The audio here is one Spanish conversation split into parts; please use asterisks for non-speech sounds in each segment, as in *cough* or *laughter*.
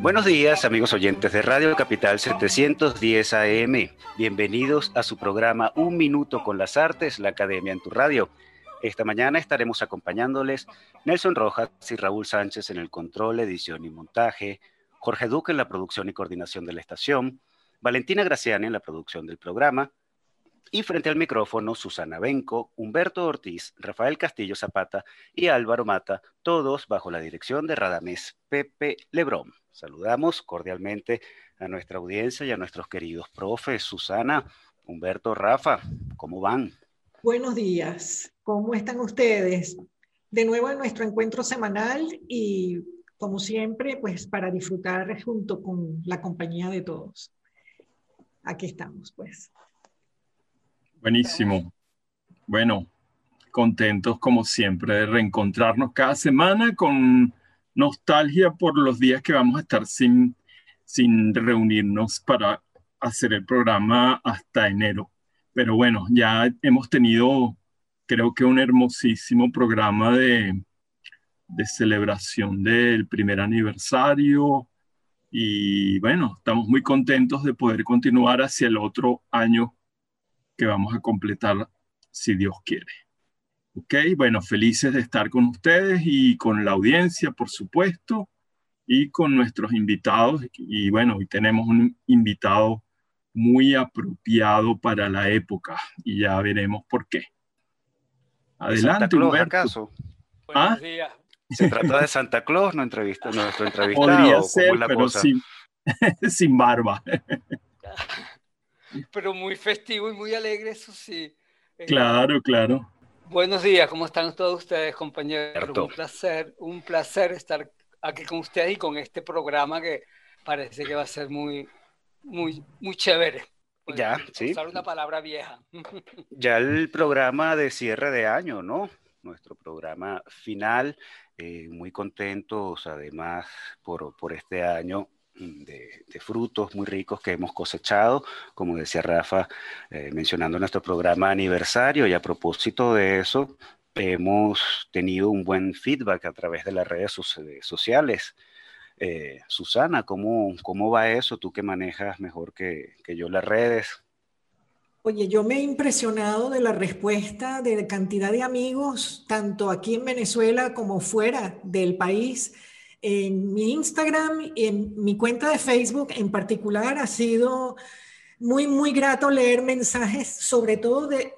Buenos días, amigos oyentes de Radio Capital 710 AM. Bienvenidos a su programa Un Minuto con las Artes, la Academia en tu Radio. Esta mañana estaremos acompañándoles Nelson Rojas y Raúl Sánchez en el control, edición y montaje, Jorge Duque en la producción y coordinación de la estación, Valentina Graciani en la producción del programa, y frente al micrófono, Susana Benco, Humberto Ortiz, Rafael Castillo Zapata y Álvaro Mata, todos bajo la dirección de Radamés Pepe Lebrón. Saludamos cordialmente a nuestra audiencia y a nuestros queridos profes. Susana, Humberto, Rafa, ¿cómo van? Buenos días, ¿cómo están ustedes? De nuevo en nuestro encuentro semanal y como siempre, pues para disfrutar junto con la compañía de todos. Aquí estamos, pues. Buenísimo. Bueno, contentos como siempre de reencontrarnos cada semana con nostalgia por los días que vamos a estar sin, sin reunirnos para hacer el programa hasta enero. Pero bueno, ya hemos tenido, creo que un hermosísimo programa de, de celebración del primer aniversario. Y bueno, estamos muy contentos de poder continuar hacia el otro año que vamos a completar si Dios quiere. Ok, bueno, felices de estar con ustedes y con la audiencia, por supuesto, y con nuestros invitados. Y bueno, hoy tenemos un invitado muy apropiado para la época y ya veremos por qué. Adelante, Claus, ¿acaso? ¿Ah? Buenos días. ¿Se trata de Santa Claus, no entrevista, nuestro *laughs* entrevistado? Podría ser, pero Sin, *laughs* sin barba. *laughs* pero muy festivo y muy alegre, eso sí. Eh, claro, claro. Buenos días, ¿cómo están todos ustedes, compañeros? Un placer, un placer estar aquí con ustedes y con este programa que parece que va a ser muy, muy, muy chévere. ya, sí. Usar una palabra vieja. *laughs* ya el programa de cierre de año, ¿no? Nuestro programa final. Eh, muy contentos, además, por, por este año de, frutos muy ricos que hemos cosechado, como decía Rafa, eh, mencionando nuestro programa aniversario, y a propósito de eso, hemos tenido un buen feedback a través de las redes sociales. Eh, Susana, ¿cómo, ¿cómo va eso? Tú que manejas mejor que, que yo las redes. Oye, yo me he impresionado de la respuesta de cantidad de amigos, tanto aquí en Venezuela como fuera del país, en mi Instagram y en mi cuenta de Facebook en particular ha sido muy, muy grato leer mensajes, sobre todo de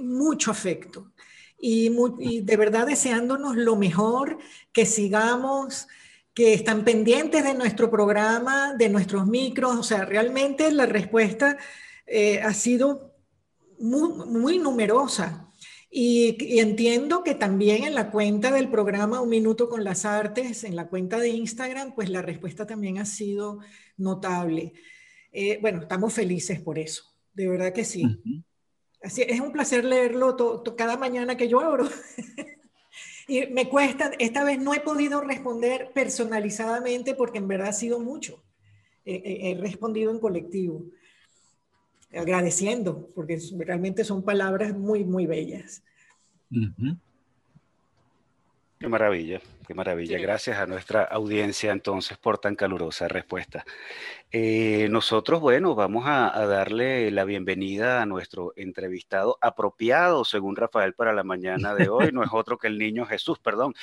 mucho afecto y, de verdad deseándonos lo mejor, que sigamos, que están pendientes de nuestro programa, de nuestros micros, o sea, realmente la respuesta eh, ha sido muy, muy numerosa. Y, entiendo que también en la cuenta del programa Un Minuto con las Artes, en la cuenta de Instagram, pues la respuesta también ha sido notable. Eh, bueno, estamos felices por eso, de verdad que sí. Así, es un placer leerlo cada mañana que yo abro. *laughs* y me cuesta, esta vez no he podido responder personalizadamente porque en verdad ha sido mucho. he respondido en colectivo agradeciendo, porque realmente son palabras muy, muy bellas. Qué maravilla, qué maravilla. Gracias a nuestra audiencia entonces por tan calurosa respuesta. Eh, nosotros, bueno, vamos a, darle la bienvenida a nuestro entrevistado apropiado, según Rafael, para la mañana de hoy. No es otro que el niño Jesús, perdón.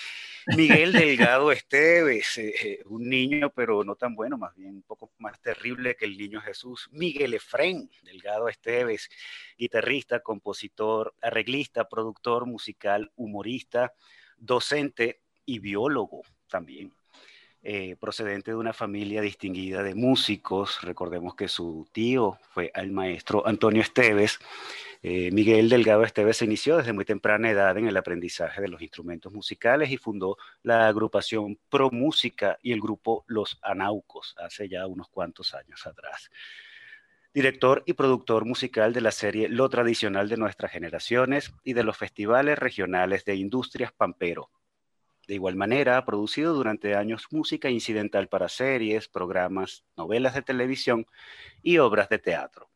Miguel Delgado Esteves, eh, eh, un niño, pero no tan bueno, más bien un poco más terrible que el niño Jesús. Miguel Efren Delgado Esteves, guitarrista, compositor, arreglista, productor musical, humorista docente y biólogo también. Eh, procedente de una familia distinguida de músicos. Recordemos que su tío fue el maestro Antonio Esteves. Eh, Miguel Delgado Esteves se inició desde muy temprana edad en el aprendizaje de los instrumentos musicales y fundó la agrupación Pro Música y el grupo Los Anaucos hace ya unos cuantos años atrás. director y productor musical de la serie Lo Tradicional de Nuestras Generaciones y de los festivales regionales de Industrias Pampero. De igual manera, ha producido durante años música incidental para series, programas, novelas de televisión y obras de teatro.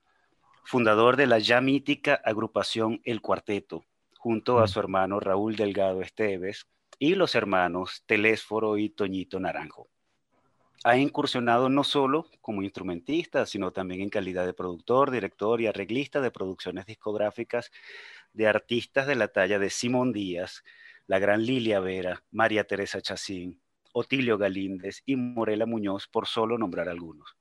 Fundador de la ya mítica agrupación El Cuarteto, junto a mm. su hermano Raúl Delgado Esteves y los hermanos Telésforo y Toñito Naranjo ha incursionado no solo como instrumentista, sino también en calidad de productor, director y arreglista de producciones discográficas de artistas de la talla de Simón Díaz, la gran Lilia Vera, María Teresa Chacín, Otilio Galíndez y Morela Muñoz, por solo nombrar algunos.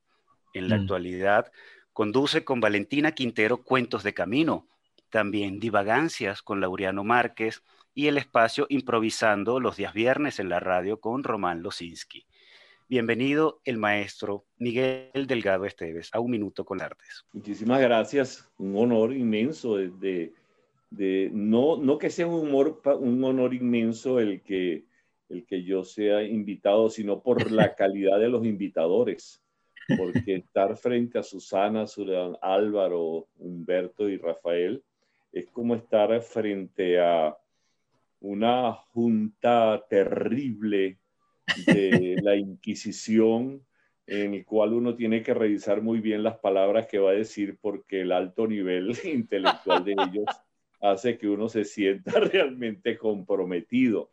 En la mm. actualidad, conduce con Valentina Quintero Cuentos de Camino, también Divagancias con Laureano Márquez y el espacio Improvisando los días viernes en la radio con Román Losinski. Bienvenido el maestro Miguel Delgado Esteves a Un Minuto con Artes. Muchísimas gracias, un honor inmenso de, de, no, no que sea un, humor, un honor inmenso el que, el que yo sea invitado, sino por la *laughs* calidad de los invitadores, porque estar frente a Susana, Álvaro, Humberto y Rafael es como estar frente a una junta terrible de *laughs* la Inquisición, en el cual uno tiene que revisar muy bien las palabras que va a decir porque el alto nivel *laughs* intelectual de ellos hace que uno se sienta *laughs* realmente comprometido.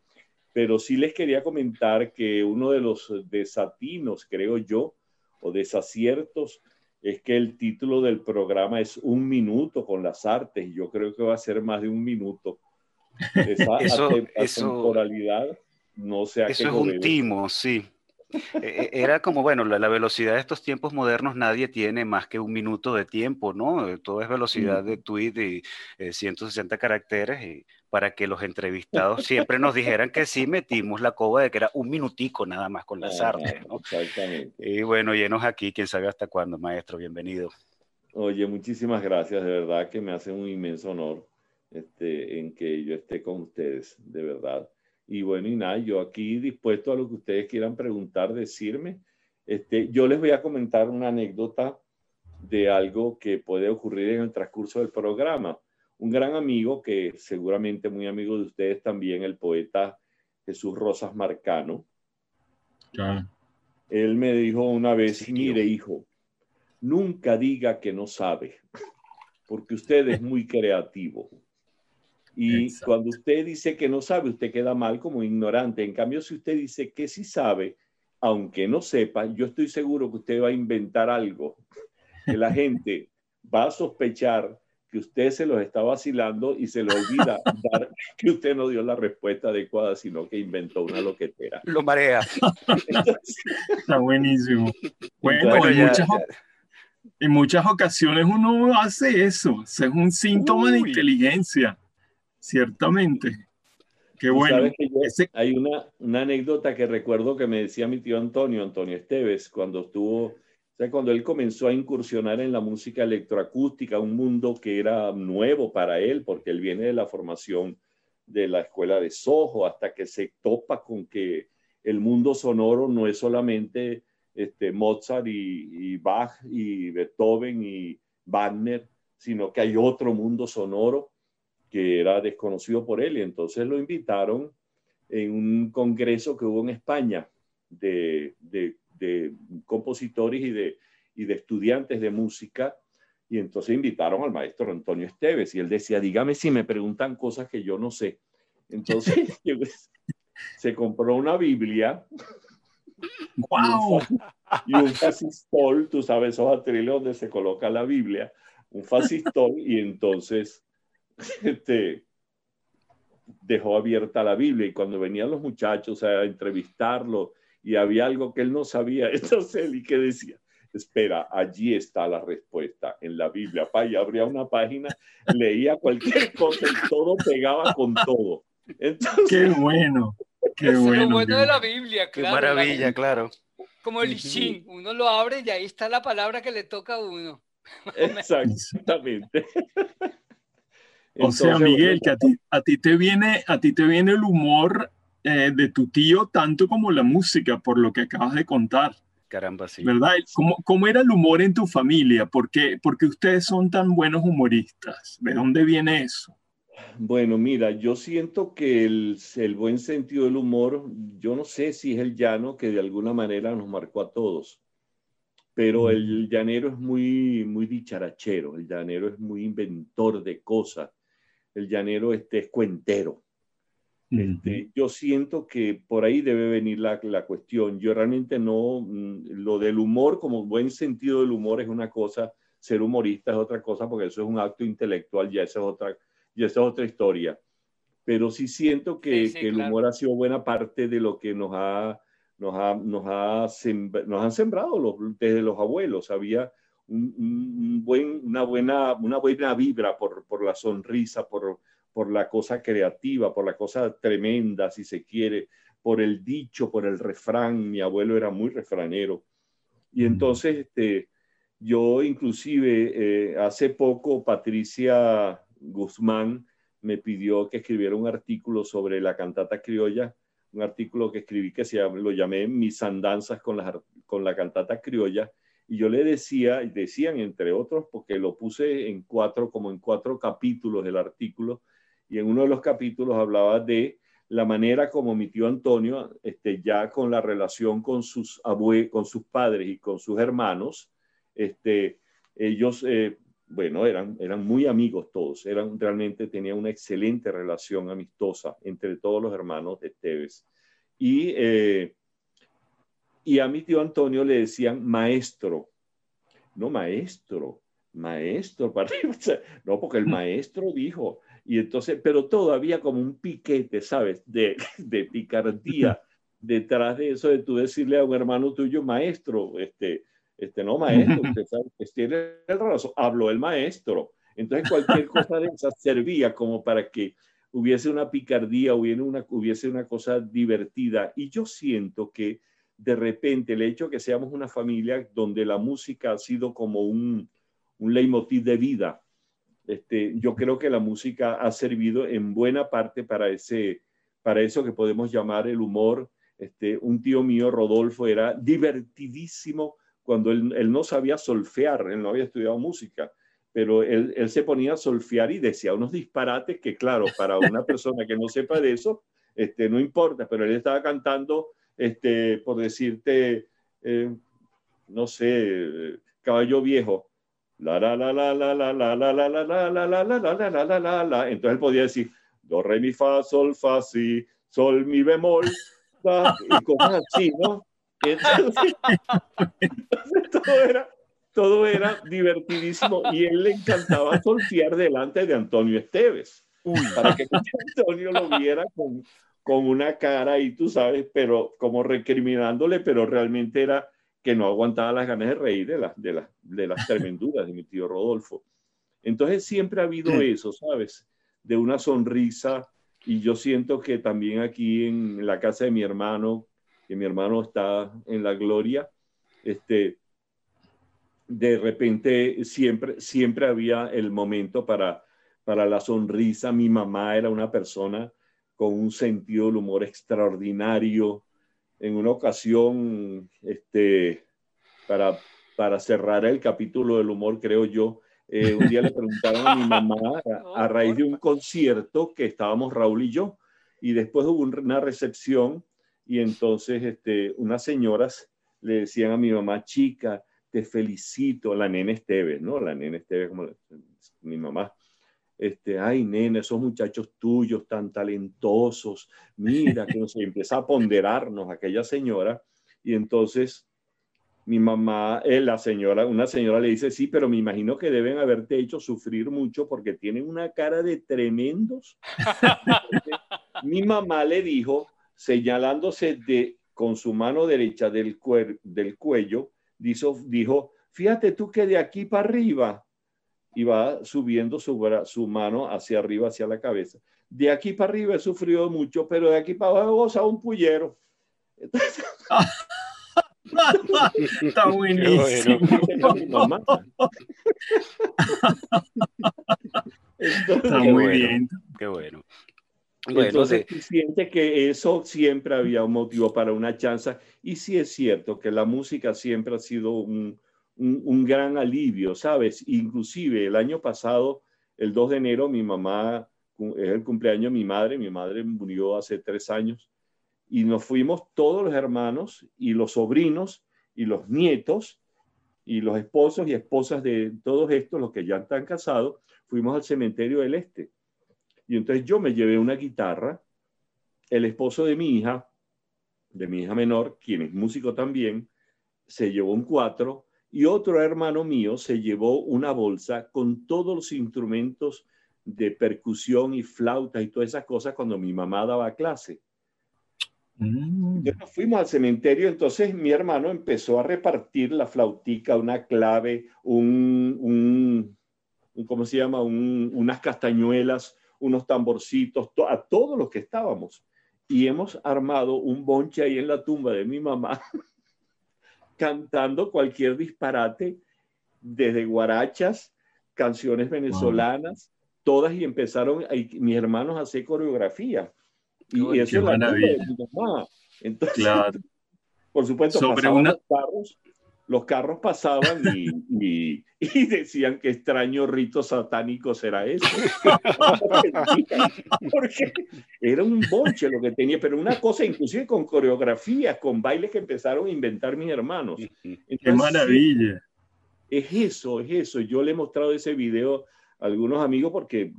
Pero sí les quería comentar que uno de los desatinos, creo yo, o desaciertos, es que el título del programa es Un minuto con las artes. Yo creo que va a ser más de un minuto. *laughs* Esa eso, temporalidad no sé Eso es un timo, sí. E, e, era como, bueno, la, velocidad de estos tiempos modernos, nadie tiene más que un minuto de tiempo, ¿no? Eh, todo es velocidad de tweet y 160 eh, caracteres y para que los entrevistados *laughs* siempre nos dijeran que sí metimos la coba de que era un minutico nada más con las artes, ¿no? Exactamente. Y bueno, llenos aquí, quién sabe hasta cuándo, maestro, bienvenido. Oye, muchísimas gracias, de verdad que me hace un inmenso honor este, en que yo esté con ustedes, de verdad. Y bueno, y nada, yo aquí dispuesto a lo que ustedes quieran preguntar, decirme. Este, yo les voy a comentar una anécdota de algo que puede ocurrir en el transcurso del programa. Un gran amigo, que seguramente muy amigo de ustedes también, el poeta Jesús Rosas Marcano. Él me dijo una vez, mire hijo, nunca diga que no sabe, porque usted es muy creativo. Y cuando usted dice que no sabe, usted queda mal como ignorante. En cambio, si usted dice que sí sabe, aunque no sepa, yo estoy seguro que usted va a inventar algo que la gente va a sospechar que usted se los está vacilando y se le olvida dar *laughs* que usted no dio la respuesta adecuada, sino que inventó una loquetera. Lo marea. está buenísimo. Bueno, en, muchas, en, muchas, ocasiones uno hace eso. es un síntoma de inteligencia. Ciertamente. Qué bueno. Hay una, una, anécdota que recuerdo que me decía mi tío Antonio, Antonio Esteves, cuando estuvo, o sea, cuando él comenzó a incursionar en la música electroacústica, un mundo que era nuevo para él, porque él viene de la formación de la escuela de Soho, hasta que se topa con que el mundo sonoro no es solamente este, Mozart y, y Bach y Beethoven y Wagner, sino que hay otro mundo sonoro que era desconocido por él y entonces lo invitaron en un congreso que hubo en España de, compositores y de, y de estudiantes de música y entonces invitaron al maestro Antonio Esteves y él decía, dígame si me preguntan cosas que yo no sé. Entonces *laughs* *laughs* se compró una Biblia wow. y un fascistol, tú sabes, esos atriles donde se coloca la Biblia, un fascistol y entonces este, dejó abierta la Biblia y cuando venían los muchachos a entrevistarlo y había algo que él no sabía, *laughs* entonces él y que decía, espera, allí está la respuesta en la Biblia. Pa, y abría una página, leía cualquier cosa y todo pegaba con todo. Entonces, qué bueno, qué es bueno. lo bueno de la Biblia, claro. Qué maravilla, claro. Como el Ishin, uno lo abre y ahí está la palabra que le toca a uno. *laughs* Exactamente. O sea, Miguel, que a ti, a ti, te viene, a ti te viene el humor eh, de tu tío tanto como la música, por lo que acabas de contar. Caramba, sí. ¿Verdad? ¿Cómo, ¿Cómo, era el humor en tu familia? ¿Por qué, porque ustedes son tan buenos humoristas? ¿De dónde viene eso? Bueno, mira, yo siento que el, el, buen sentido del humor, yo no sé si es el llano que de alguna manera nos marcó a todos, pero el llanero es muy, muy dicharachero, el llanero es muy inventor de cosas, el llanero este, es cuentero. Este, yo siento que por ahí debe venir la, la, cuestión. Yo realmente no, mm, lo del humor, como buen sentido del humor es una cosa, ser humorista es otra cosa, porque eso es un acto intelectual, ya esa es otra, ya esa es otra historia. Pero sí siento que, que el humor ha sido buena parte de lo que nos ha, nos ha, nos ha nos han sembrado los, desde los abuelos. Había un, un buen, una, buena, una buena vibra por, por la sonrisa, por, por la cosa creativa, por la cosa tremenda, si se quiere, por el dicho, por el refrán. Mi abuelo era muy refranero. Y entonces, este, yo inclusive, eh, hace poco, Patricia Guzmán me pidió que escribiera un artículo sobre la cantata criolla, un artículo que escribí que se lo llamé Mis andanzas con la, con la cantata criolla, y yo le decía, y decían entre otros, porque lo puse en cuatro, como en cuatro capítulos del artículo, y en uno de los capítulos hablaba de la manera como mi tío Antonio, este, ya con la relación con sus, abue con sus padres y con sus hermanos, este, ellos, eh, bueno, eran, eran muy amigos todos, eran, realmente tenían una excelente relación amistosa entre todos los hermanos de Esteves. Y, eh, y a mi tío Antonio le decían maestro, no maestro, maestro, *laughs* no, porque el maestro dijo, y entonces, pero todavía como un piquete, ¿sabes? De, *laughs* de picardía *laughs* detrás de eso de tú decirle a un hermano tuyo, maestro, este, este no maestro, usted sabe que tiene el razón, habló el maestro. Entonces cualquier cosa de esa servía como para que hubiese una picardía, hubiese una, hubiese una cosa divertida. Y yo siento que de repente el hecho que seamos una familia donde la música ha sido como un, un leitmotiv de vida, este, yo creo que la música ha servido en buena parte para, ese, para eso que podemos llamar el humor. Este, un tío mío, Rodolfo, era divertidísimo cuando él, no sabía solfear, él no había estudiado música, pero él, él, se ponía a solfear y decía unos disparates que, claro, para una persona que no sepa de eso, este, no importa, pero él estaba cantando, este, por decirte, no sé, Caballo Viejo, la la la la la la la la la la la la la la la la la la la entonces él podía decir do re mi fa sol fa si sol mi bemol y cosas así no entonces, todo era todo era divertidísimo y él le encantaba solfear delante de Antonio Esteves para que Antonio lo viera con, con una cara y tú sabes pero como recriminándole pero realmente era que no aguantaba las ganas de reír de, las de, de las tremenduras de mi tío Rodolfo. Entonces siempre ha habido eso, ¿sabes? De una sonrisa y yo siento que también aquí en la casa de mi hermano, que mi hermano está en la gloria, este, de repente siempre, siempre había el momento para, para la sonrisa. Mi mamá era una persona con un sentido del humor extraordinario, en una ocasión, este, para, para cerrar el capítulo del humor, creo yo, eh, un día le preguntaron a mi mamá *laughs* a, raíz de un concierto que estábamos Raúl y yo, y después hubo una recepción y entonces este, unas señoras le decían a mi mamá, chica, te felicito, la nena Esteves, ¿no? La nena Esteves, como mi mamá, este, ay, nena, esos muchachos tuyos tan talentosos, mira, que no sé, empieza a ponderarnos aquella señora, y entonces mi mamá, eh, la señora, una señora le dice, sí, pero me imagino que deben haberte hecho sufrir mucho porque tienen una cara de tremendos. mi mamá le dijo, señalándose de, con su mano derecha del, del cuello, dijo, dijo, fíjate tú que de aquí para arriba y va subiendo su, su mano hacia arriba, hacia la cabeza. De aquí para arriba he sufrido mucho, pero de aquí para abajo goza un pullero. Está buenísimo. Está muy bien. Qué bueno. Bueno, Entonces, siente que eso siempre había un motivo para una chanza. Y sí es cierto que la música siempre ha sido un, un, gran alivio, ¿sabes? Inclusive el año pasado, el 2 de enero, mi mamá, es el cumpleaños de mi madre, mi madre murió hace tres años, y nos fuimos todos los hermanos y los sobrinos y los nietos y los esposos y esposas de todos estos, los que ya están casados, fuimos al cementerio del Este. Y entonces yo me llevé una guitarra, el esposo de mi hija, de mi hija menor, quien es músico también, se llevó un cuatro y otro hermano mío se llevó una bolsa con todos los instrumentos de percusión y flauta y todas esas cosas cuando mi mamá daba clase. Mm. Nos fuimos al cementerio, entonces mi hermano empezó a repartir la flautica, una clave, un, ¿cómo se llama? unas castañuelas, unos tamborcitos, a todos los que estábamos. Y hemos armado un bonche ahí en la tumba de mi mamá, *laughs* cantando cualquier disparate, desde guarachas, canciones venezolanas, todas y empezaron mis hermanos a hacer coreografía. Y, eso es la de mi mamá. Entonces, claro. *laughs* por supuesto, Sobre una... los carros, los carros pasaban y, y, decían que extraño rito satánico será eso. *laughs* Porque era un bonche lo que tenía, pero una cosa inclusive con coreografías, con bailes que empezaron a inventar mis hermanos. ¡Qué maravilla! Es eso, es eso. Yo le he mostrado ese video a algunos amigos porque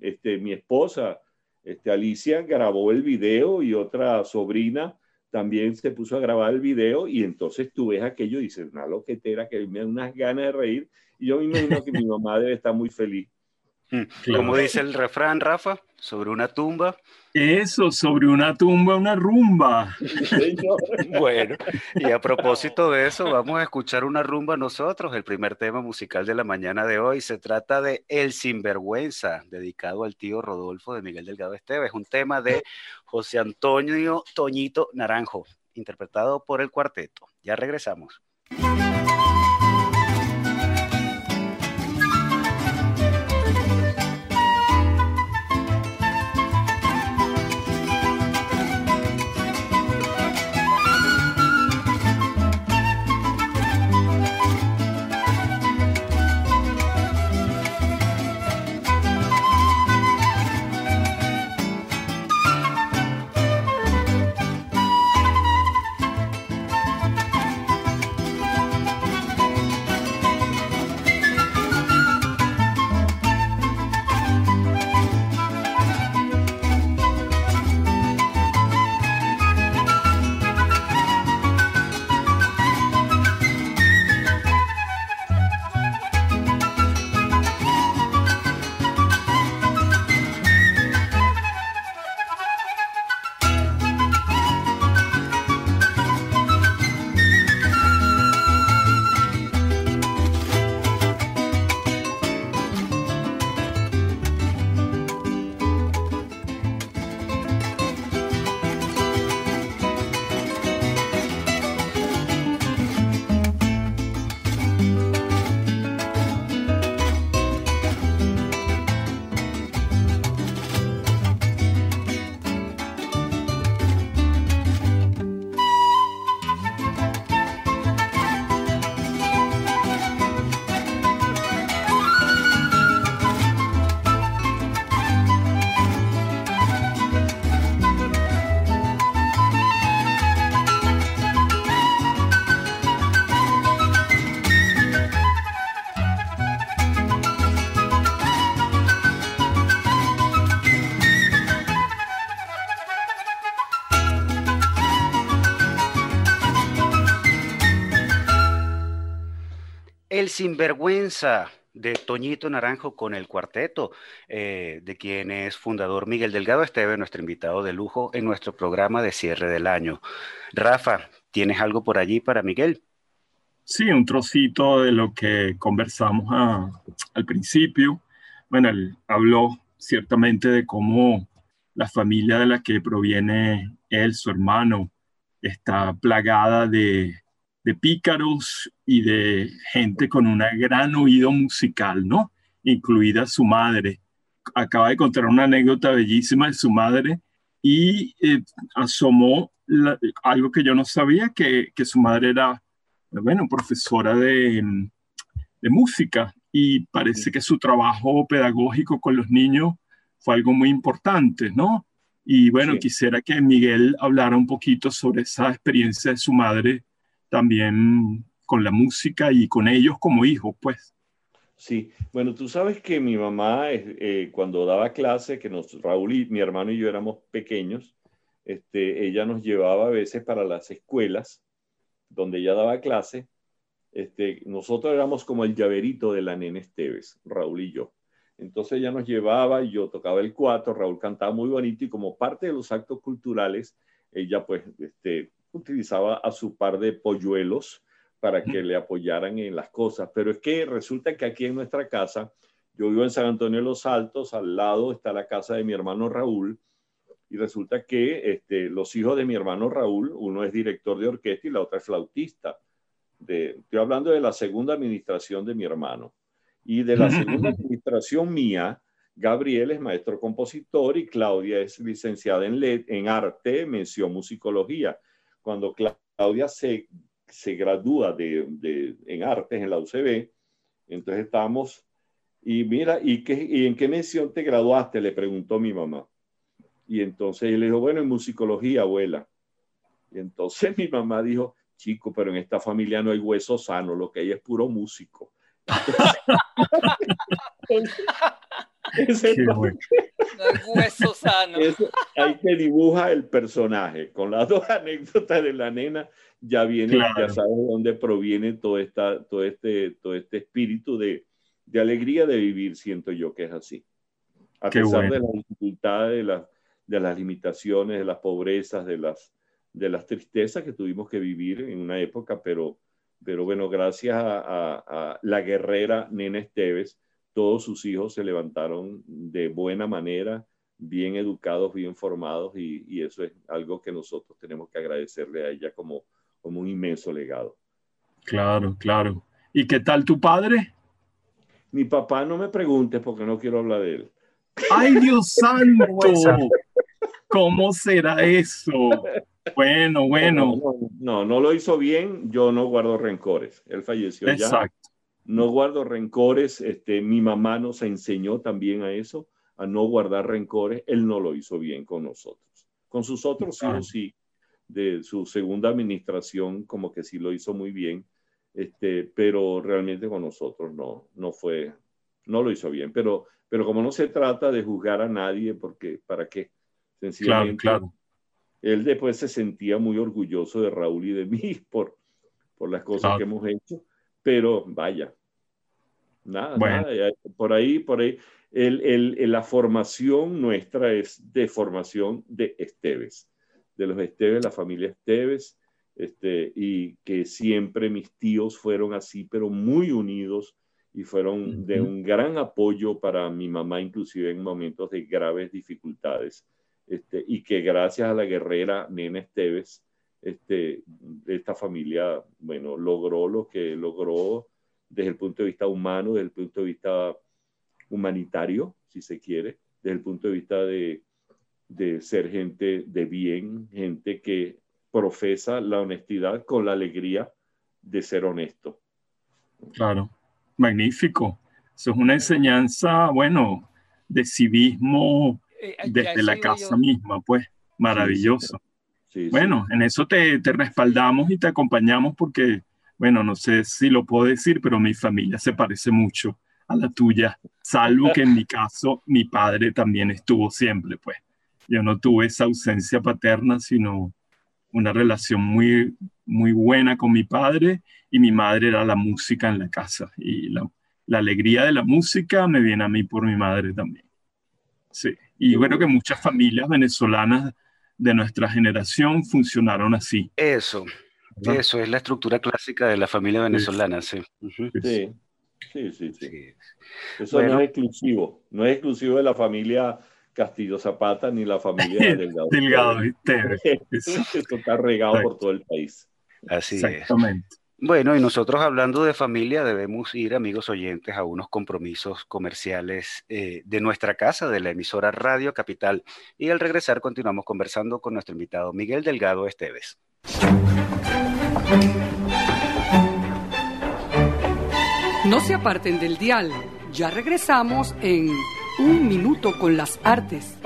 este, mi esposa, este, Alicia, grabó el video y otra sobrina también se puso a grabar el video y entonces tú ves aquello y dices, una loquetera que me da unas ganas de reír y yo me imagino que mi mamá debe estar muy feliz. Mm, como dice el refrán, Rafa, sobre una tumba. Eso, sobre una tumba, una rumba. *laughs* bueno, y a propósito de eso, vamos a escuchar una rumba nosotros. El primer tema musical de la mañana de hoy se trata de El Sinvergüenza, dedicado al tío Rodolfo de Miguel Delgado Esteves. Un tema de José Antonio Toñito Naranjo, interpretado por el cuarteto. Ya regresamos. Sinvergüenza de Toñito Naranjo con el cuarteto, eh, de quien es fundador Miguel Delgado Esteve, nuestro invitado de lujo en nuestro programa de cierre del año. Rafa, ¿tienes algo por allí para Miguel? Sí, un trocito de lo que conversamos al principio. Bueno, él habló ciertamente de cómo la familia de la que proviene él, su hermano, está plagada de de pícaros y de gente con un gran oído musical, ¿no? Incluida su madre, acaba de contar una anécdota bellísima de su madre y eh, asomó algo que yo no sabía, que, que, su madre era, bueno, profesora de, de música y parece que su trabajo pedagógico con los niños fue algo muy importante, ¿no? Y bueno, quisiera que Miguel hablara un poquito sobre esa experiencia de su madre también con la música y con ellos como hijos, pues. Sí, bueno, tú sabes que mi mamá, eh, cuando daba clase, que nos, Raúl y mi hermano y yo éramos pequeños, este, ella nos llevaba a veces para las escuelas donde ella daba clase. Este, nosotros éramos como el llaverito de la nena Esteves, Raúl y yo. Entonces ella nos llevaba y yo tocaba el cuatro, Raúl cantaba muy bonito y como parte de los actos culturales, ella pues este, utilizaba a su par de polluelos para que le apoyaran en las cosas. Pero es que resulta que aquí en nuestra casa, yo vivo en San Antonio de los Altos, al lado está la casa de mi hermano Raúl, y resulta que este, los hijos de mi hermano Raúl, uno es director de orquesta y la otra es flautista. De, estoy hablando de la segunda administración de mi hermano. Y de la segunda administración mía, Gabriel es maestro compositor y Claudia es licenciada en, en arte, mención musicología. Cuando Claudia se se gradúa de, en artes en la UCB. Entonces estamos, y mira, ¿y, qué, ¿y en qué mención te graduaste? Le preguntó mi mamá. Y entonces él le dijo, bueno, en musicología, abuela. Y entonces *laughs* mi mamá dijo, chico, pero en esta familia no hay hueso sano, lo que hay es puro músico. *laughs* *laughs* Ese hueso sano. ahí que dibuja el personaje. Con las dos *laughs* anécdotas de la nena, ya viene, ya sabes de dónde proviene todo, esta, todo, este, todo este espíritu de, de alegría de vivir, siento yo que es así. A pesar de las dificultades, de, las, de las limitaciones, de las pobrezas, de las, de las tristezas que tuvimos que vivir en una época, pero, pero bueno, gracias a, a la guerrera Nena Esteves, todos sus hijos se levantaron de buena manera, bien educados, bien formados, y, eso es algo que nosotros tenemos que agradecerle a ella como, como un inmenso legado. Claro, claro. ¿Y qué tal tu padre? Mi papá no me pregunte porque no quiero hablar de él. ¡Ay, Dios *laughs* santo! ¿Cómo será eso? Bueno, bueno. No, no, lo hizo bien. Yo no guardo rencores. Él falleció Exacto no guardo rencores, este, mi mamá nos enseñó también a eso, a no guardar rencores, él no lo hizo bien con nosotros. Con sus otros hijos sí, de su segunda administración como que sí lo hizo muy bien, este, pero realmente con nosotros no, no fue, no lo hizo bien, pero, pero como no se trata de juzgar a nadie, porque, ¿para qué? Sencillamente, claro, él después se sentía muy orgulloso de Raúl y de mí *laughs* por, por las cosas que hemos hecho, pero vaya, Nada, nada, por ahí, por ahí. El, el, la formación nuestra es de formación de Esteves, de los Esteves, la familia Esteves, este, y que siempre mis tíos fueron así, pero muy unidos y fueron de un gran apoyo para mi mamá, inclusive en momentos de graves dificultades. Este, y que gracias a la guerrera Nena Esteves, este, esta familia, bueno, logró lo que logró desde el punto de vista humano, desde el punto de vista humanitario, si se quiere, desde el punto de vista de, de ser gente de bien, gente que profesa la honestidad con la alegría de ser honesto. Claro, magnífico. Eso es una enseñanza, bueno, de civismo eh, desde la casa misma, pues, maravilloso. Bueno, en eso te, te, respaldamos y te acompañamos porque bueno, no sé si lo puedo decir, pero mi familia se parece mucho a la tuya, salvo que en mi caso mi padre también estuvo siempre, pues. Yo no tuve esa ausencia paterna, sino una relación muy, muy buena con mi padre y mi madre era la música en la casa y la, la alegría de la música me viene a mí por mi madre también. Sí, y bueno que muchas familias venezolanas de nuestra generación funcionaron así. Eso, eso es la estructura clásica de la familia venezolana, sí. Sí, sí, sí. Eso no es exclusivo, no es exclusivo de la familia Castillo Zapata ni la familia *laughs* Delgado. Delgado, *laughs* Esto está regado por todo el país. Así Exactamente. Bueno, y nosotros hablando de familia debemos ir, amigos oyentes, a unos compromisos comerciales eh, de nuestra casa, de la emisora Radio Capital. Y al regresar continuamos conversando con nuestro invitado Miguel Delgado Esteves. No se aparten del dial. Ya regresamos en Un Minuto con las Artes.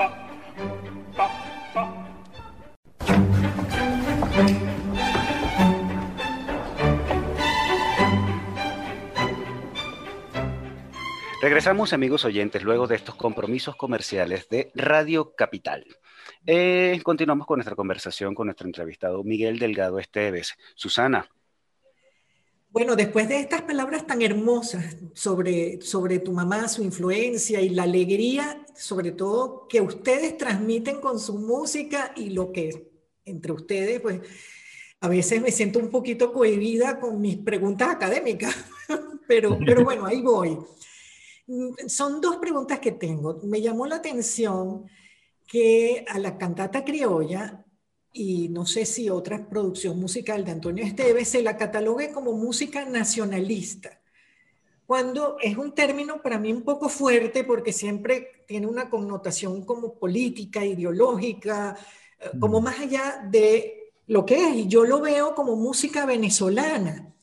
Regresamos, amigos oyentes, luego de estos compromisos comerciales de Radio Capital. Eh, continuamos con nuestra conversación con nuestro entrevistado Miguel Delgado Esteves. Susana. Bueno, después de estas palabras tan hermosas sobre, sobre tu mamá, su influencia y la alegría, sobre todo que ustedes transmiten con su música y lo que entre ustedes, pues a veces me siento un poquito cohibida con mis preguntas académicas, *laughs* pero, pero bueno, ahí voy. Mm, son dos preguntas que tengo. Me llamó la atención que a la cantata criolla, y no sé si otra producción musical de Antonio Esteves, se la catalogue como música nacionalista, cuando es un término para mí un poco fuerte porque siempre tiene una connotación como política, ideológica, eh, como más allá de lo que es, y yo lo veo como música venezolana.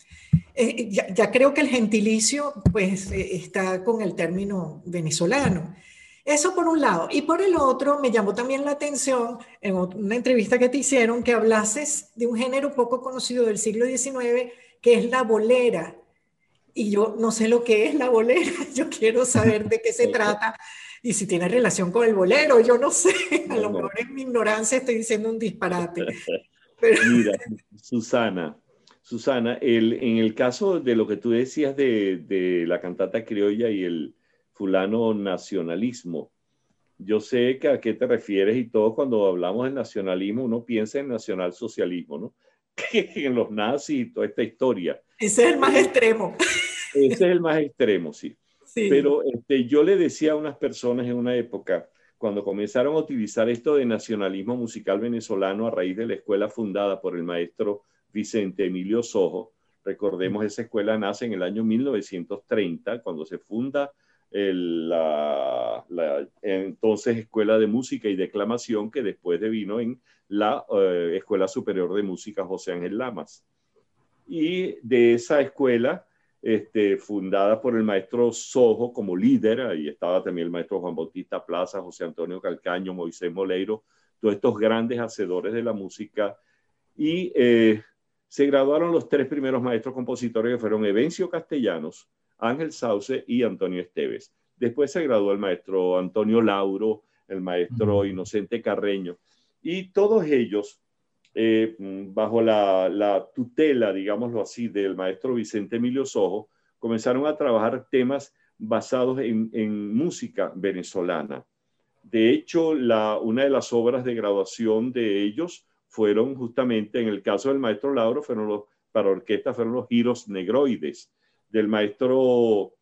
Eh, ya, creo que el gentilicio pues eh, está con el término venezolano. Eso por un lado. Y por el otro, me llamó también la atención en una entrevista que te hicieron que hablases de un género poco conocido del siglo XIX, que es la bolera. Y yo no sé lo que es la bolera, *laughs* yo quiero saber de qué se *laughs* trata y si tiene relación con el bolero, yo no sé, a lo mejor en mi ignorancia estoy diciendo un disparate. *laughs* Mira, Susana, Susana, en el caso de lo que tú decías de, la cantata criolla y el fulano nacionalismo, yo sé que a qué te refieres y todo cuando hablamos de nacionalismo uno piensa en nacionalsocialismo, ¿no? *laughs* Que en los nazis y toda esta historia. Ese es el más extremo. Ese es el más extremo, sí. Pero este, yo le decía a unas personas en una época, cuando comenzaron a utilizar esto de nacionalismo musical venezolano a raíz de la escuela fundada por el maestro Vicente Emilio Sojo. Recordemos, esa escuela nace en el año 1930, cuando se funda la, entonces Escuela de Música y Declamación, que después devino en la eh, Escuela Superior de Música José Ángel Lamas. Y de esa escuela, este, fundada por el maestro Sojo como líder, ahí estaba también el maestro Juan Bautista Plaza, José Antonio Calcaño, Moisés Moleiro, todos estos grandes hacedores de la música. Y eh, se graduaron los tres primeros maestros compositores que fueron Evencio Castellanos, Ángel Sauce y Antonio Esteves. Después se graduó el maestro Antonio Lauro, el maestro Inocente Carreño. Y todos ellos, eh, bajo la, tutela, digámoslo así, del maestro Vicente Emilio Sojo, comenzaron a trabajar temas basados en, música venezolana. De hecho, la, una de las obras de graduación de ellos fueron justamente, en el caso del maestro Lauro, fueron los, para orquesta fueron los giros negroides. Del maestro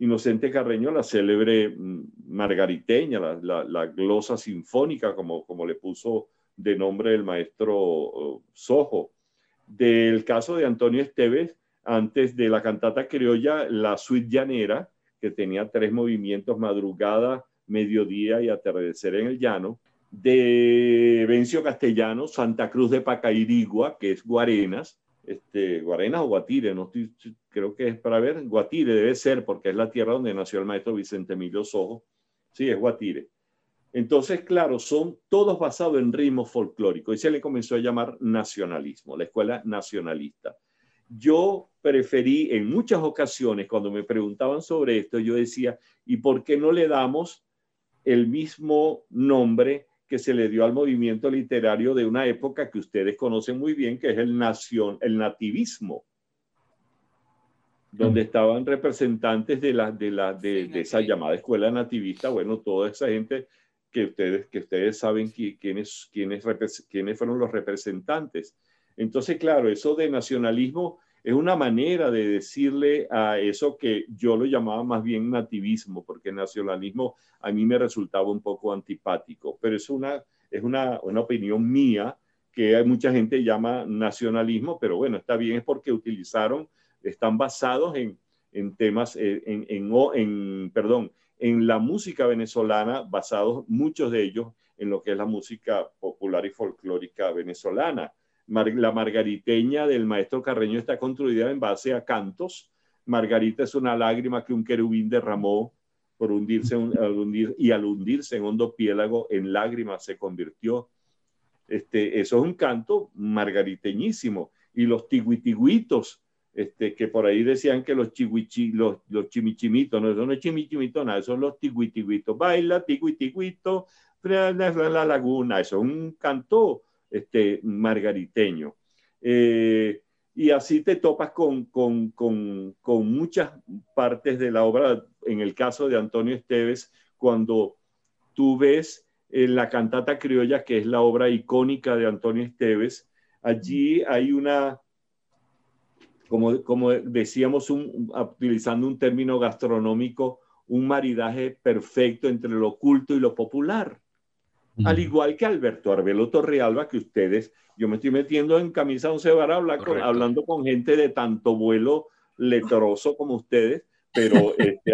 Inocente Carreño, la célebre mm, margariteña, la, glosa sinfónica, como, como le puso de nombre el maestro oh, Sojo. Del caso de Antonio Esteves, antes de la cantata criolla, la suite llanera, que tenía tres movimientos, madrugada, mediodía y atardecer en el llano, de Vencio Castellano, Santa Cruz de Pacairigua, que es Guarenas, este, Guarenas o Guatire, no creo que es para ver, Guatire debe ser porque es la tierra donde nació el maestro Vicente Emilio Sojo, sí, es Guatire. Entonces, claro, son todos basados en ritmos folclóricos y se le comenzó a llamar nacionalismo, la escuela nacionalista. Yo preferí en muchas ocasiones, cuando me preguntaban sobre esto, yo decía, ¿y por qué no le damos el mismo nombre que se le dio al movimiento literario de una época que ustedes conocen muy bien, que es el, nación, el nativismo, donde estaban representantes de, la, de, la, de, esa llamada escuela nativista, bueno, toda esa gente que ustedes, que ustedes saben quiénes, quiénes, quiénes fueron los representantes. Entonces, claro, eso de nacionalismo es una manera de decirle a eso que yo lo llamaba más bien nativismo, porque nacionalismo a mí me resultaba un poco antipático, pero es una, es una, una opinión mía que hay mucha gente llama nacionalismo, pero bueno, está bien, es porque utilizaron, están basados en, en temas, eh, en, en, en, perdón, en la música venezolana, basados muchos de ellos en lo que es la música popular y folclórica venezolana. La margariteña del maestro Carreño está construida en base a cantos. Margarita es una lágrima que un querubín derramó por hundirse al y al hundirse en hondo piélago en lágrimas se convirtió. Este, eso es un canto margariteñísimo. Y los tiguitiguitos, este, que por ahí decían que los, chihuichi, los, los chimichimitos, no, eso no es chimichimito, nada, son los tiguitiguitos. Baila, tiguitiguito, la, la, laguna, eso es un canto este, margariteño. Eh, y así te topas con, con, con, con, muchas partes de la obra, en el caso de Antonio Esteves, cuando tú ves eh, la cantata criolla, que es la obra icónica de Antonio Esteves, allí hay una, como, como decíamos, utilizando un término gastronómico, un maridaje perfecto entre lo oculto y lo popular. Al igual que Alberto Arbelo Torrealba, que ustedes, yo me estoy metiendo en camisa once para hablar con, hablando con gente de tanto vuelo letroso como ustedes, pero *laughs* este,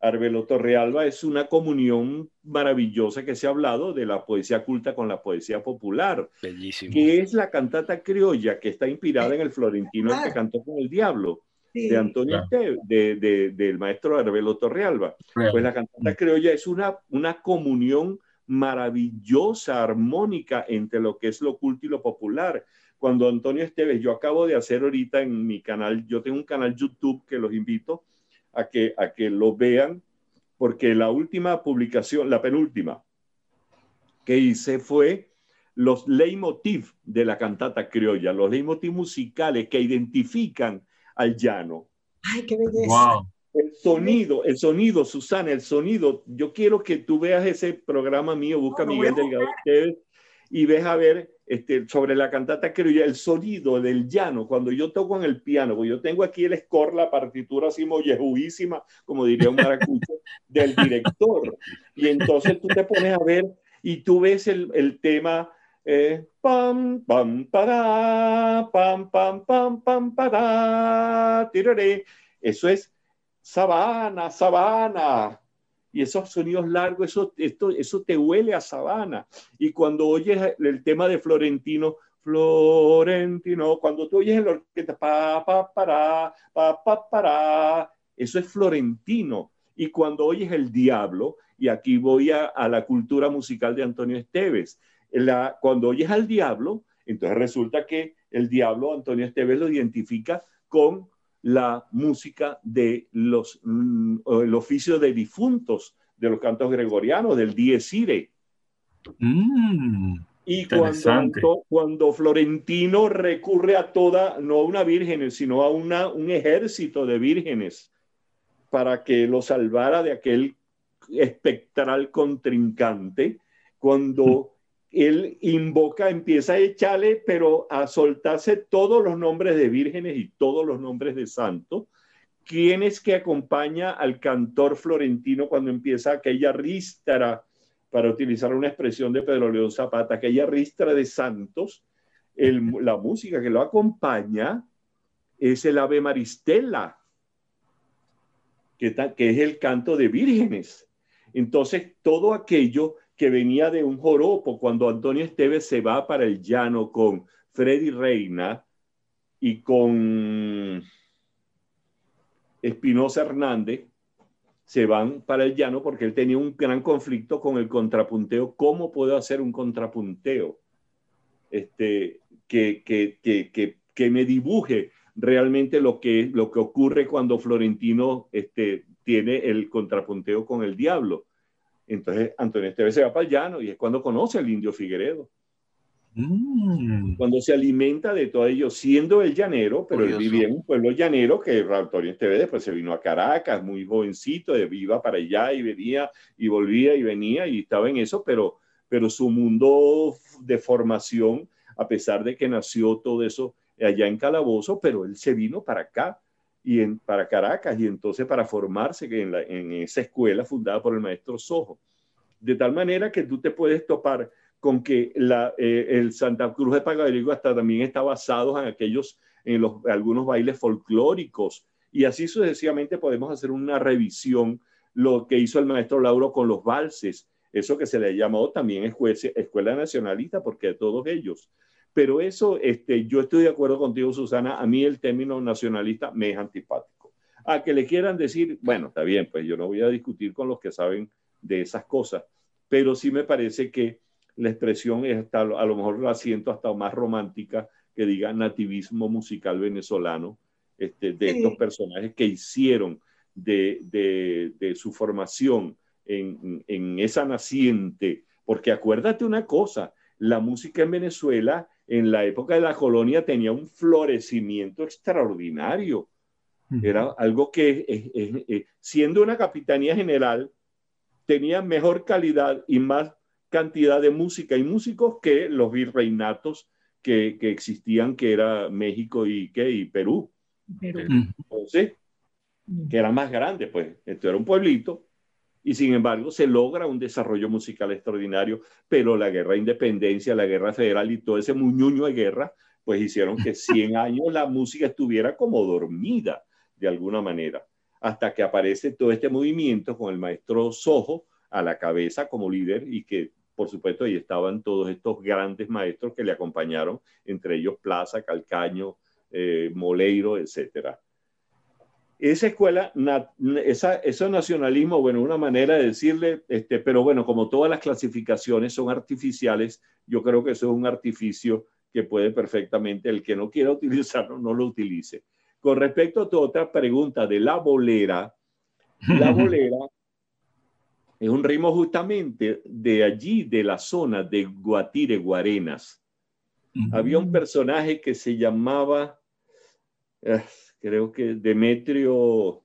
Arbelo Torrealba es una comunión maravillosa que se ha hablado de la poesía culta con la poesía popular. Bellísimo. Que es la cantata criolla que está inspirada en el florentino que cantó con el diablo. de Antonio de, de, del maestro Arbelo Torrealba. Pues la cantata criolla es una, una comunión maravillosa, armónica entre lo que es lo culto y lo popular. Cuando Antonio Esteves, yo acabo de hacer ahorita en mi canal, yo tengo un canal YouTube que los invito a que, a que lo vean, porque la última publicación, la penúltima que hice fue los leitmotiv de la cantata criolla, los leitmotiv musicales que identifican al llano. ¡Ay, qué belleza! El sonido, el sonido, Susana, el sonido. Yo quiero que tú veas ese programa mío, busca Miguel Delgado y ves a ver este, sobre la cantata criolla, el sonido del llano, cuando yo toco en el piano, porque yo tengo aquí el score, la partitura así mollejuísima, como diría un maracucho, *laughs* del director. Y entonces tú te pones a ver y tú ves el, el tema eh, pam, pam, para, pam, pam, pam, pam, para, tiraré. Eso es sabana, sabana. Y esos sonidos largos, eso, esto, eso te huele a sabana. Y cuando oyes el tema de Florentino, Florentino, cuando tú oyes el orquesta, pa, pa, para, pa, pa, para, eso es Florentino. Y cuando oyes el diablo, y aquí voy a, la cultura musical de Antonio Esteves, cuando oyes al diablo, entonces resulta que el diablo, Antonio Esteves lo identifica con la música de los, mm, el oficio de difuntos, de los cantos gregorianos, del Dies Irae. Mm, y cuando, cuando, Florentino recurre a toda, no a una virgen, sino a una, un ejército de vírgenes para que lo salvara de aquel espectral contrincante, cuando él invoca, empieza a echarle, pero a soltarse todos los nombres de vírgenes y todos los nombres de santos. ¿Quién es que acompaña al cantor florentino cuando empieza aquella ristra, para utilizar una expresión de Pedro León Zapata, aquella ristra de santos? la música que lo acompaña es el Ave Maristela, que es el canto de vírgenes. Entonces, todo aquello que venía de un joropo cuando Antonio Esteves se va para el llano con Freddy Reina y con Espinosa Hernández, se van para el llano porque él tenía un gran conflicto con el contrapunteo. ¿Cómo puedo hacer un contrapunteo este, que, que, que, que, me dibuje realmente lo que, lo que ocurre cuando Florentino este, tiene el contrapunteo con el diablo? Entonces Antonio Esteves se va para el llano y es cuando conoce al indio Figueredo. Mm. Cuando se alimenta de todo ello, siendo el llanero, pero él vivía en un pueblo llanero que Antonio Esteves después se vino a Caracas, muy jovencito, iba para allá y venía y volvía y venía y estaba en eso, pero, pero su mundo de formación, a pesar de que nació todo eso allá en Calabozo, pero él se vino para acá y en, para Caracas y entonces para formarse en, en esa escuela fundada por el maestro Sojo. De tal manera que tú te puedes topar con que la, eh, el Santa Cruz de Pagarigo hasta también está basado en aquellos, en los, algunos bailes folclóricos. Y así sucesivamente podemos hacer una revisión, lo que hizo el maestro Lauro con los valses, eso que se le llamó también escuela, nacionalista, porque todos ellos. Pero eso, este, yo estoy de acuerdo contigo, Susana, a mí el término nacionalista me es antipático. A que le quieran decir, bueno, está bien, pues yo no voy a discutir con los que saben de esas cosas, pero sí me parece que la expresión es hasta, a lo mejor la siento hasta más romántica que diga nativismo musical venezolano, este, de estos personajes que hicieron de, de, de su formación en, en, esa naciente, porque acuérdate una cosa, la música en Venezuela en la época de la colonia tenía un florecimiento extraordinario. Era algo que, eh, eh, eh, siendo una capitanía general, tenía mejor calidad y más cantidad de música y músicos que los virreinatos que, que existían, que era México y, ¿qué? y Perú. Perú. Entonces, que era más grande, pues. Esto era un pueblito y sin embargo se logra un desarrollo musical extraordinario, pero la guerra de independencia, la guerra federal y todo ese muñuño de guerra, pues hicieron que 100 *laughs* años la música estuviera como dormida de alguna manera, hasta que aparece todo este movimiento con el maestro Sojo a la cabeza como líder y que por supuesto ahí estaban todos estos grandes maestros que le acompañaron, entre ellos Plaza, Calcaño, eh, Moleiro, etcétera esa escuela, esa, ese nacionalismo, bueno, una manera de decirle, este, pero bueno, como todas las clasificaciones son artificiales, yo creo que eso es un artificio que puede perfectamente, el que no quiera *laughs* utilizarlo, no lo utilice. Con respecto a tu otra pregunta de la bolera, la *laughs* bolera es un ritmo justamente de allí, de la zona de Guatire, Guarenas. Había un personaje que se llamaba... Eh, creo que Demetrio,